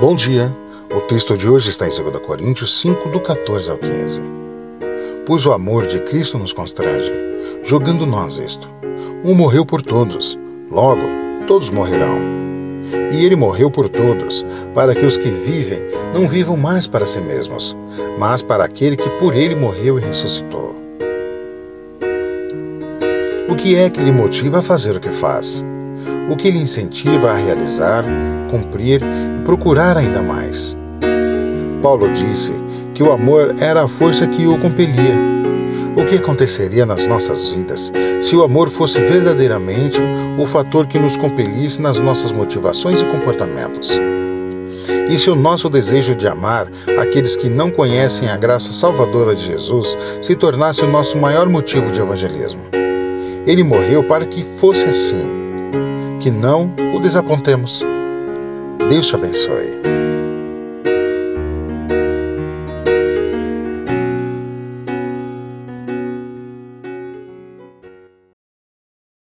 Bom dia. O texto de hoje está em 2 Coríntios 5, do 14 ao 15. Pois o amor de Cristo nos constrange, jogando nós isto. Um morreu por todos, logo todos morrerão. E ele morreu por todos, para que os que vivem não vivam mais para si mesmos, mas para aquele que por ele morreu e ressuscitou. O que é que lhe motiva a fazer o que faz? O que lhe incentiva a realizar, cumprir e procurar ainda mais? Paulo disse que o amor era a força que o compelia. O que aconteceria nas nossas vidas se o amor fosse verdadeiramente o fator que nos compelisse nas nossas motivações e comportamentos? E se o nosso desejo de amar aqueles que não conhecem a graça salvadora de Jesus se tornasse o nosso maior motivo de evangelismo? Ele morreu para que fosse assim, que não o desapontemos. Deus te abençoe.